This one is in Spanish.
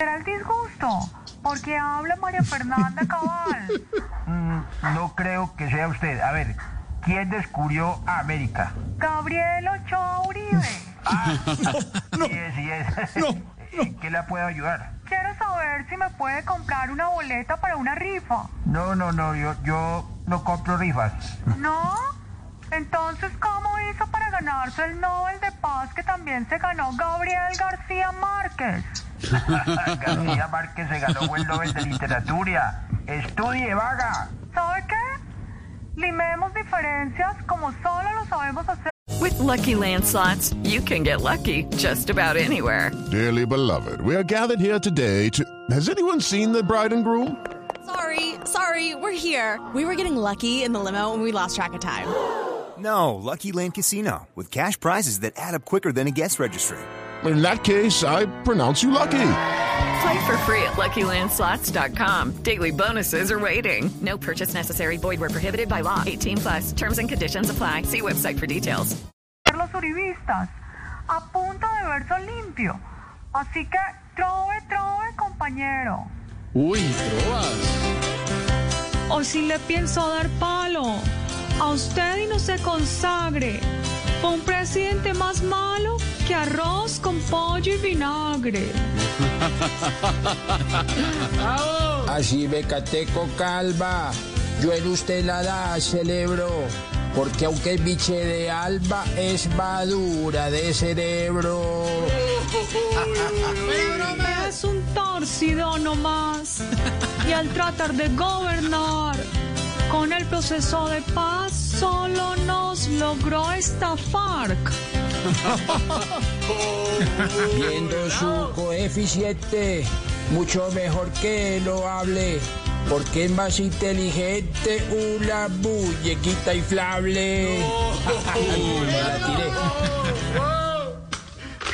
Será el disgusto, porque habla María Fernanda Cabal. Mm, no creo que sea usted. A ver, ¿quién descubrió América? Gabriel Ochoa Uribe. Sí es, sí es. ¿En qué la puedo ayudar? Quiero saber si me puede comprar una boleta para una rifa. No, no, no, yo, yo no compro rifas. ¿No? Entonces, ¿cómo hizo para ganarse el Nobel de Paz que también se ganó Gabriel García Márquez? García Márquez se ganó el Nobel de Literatura. Estudie, vaga. ¿Sabe qué? Limemos diferencias como solo lo sabemos hacer. With Lucky Land slots, you can get lucky just about anywhere. Dearly beloved, we are gathered here today to. Has anyone seen the bride and groom? Sorry, sorry, we're here. We were getting lucky in the limo and we lost track of time. No, Lucky Land Casino, with cash prizes that add up quicker than a guest registry. In that case, I pronounce you lucky. Play for free at LuckyLandSlots.com. Daily bonuses are waiting. No purchase necessary. Void where prohibited by law. 18 plus. Terms and conditions apply. See website for details. los uribistas a punto de verso limpio. Así que trove, trove, compañero. Uy, trovas. O si le pienso dar palo a usted y no se consagre. Fue un presidente más malo que arroz con pollo y vinagre. Así Becateco Calva, yo en usted la da, celebro, porque aunque es biche de alba, es madura de cerebro. Es un torcido nomás. Y al tratar de gobernar el proceso de paz, solo nos logró estafar. Viendo su coeficiente, mucho mejor que lo hable, porque es más inteligente una muñequita inflable. Me la tiré.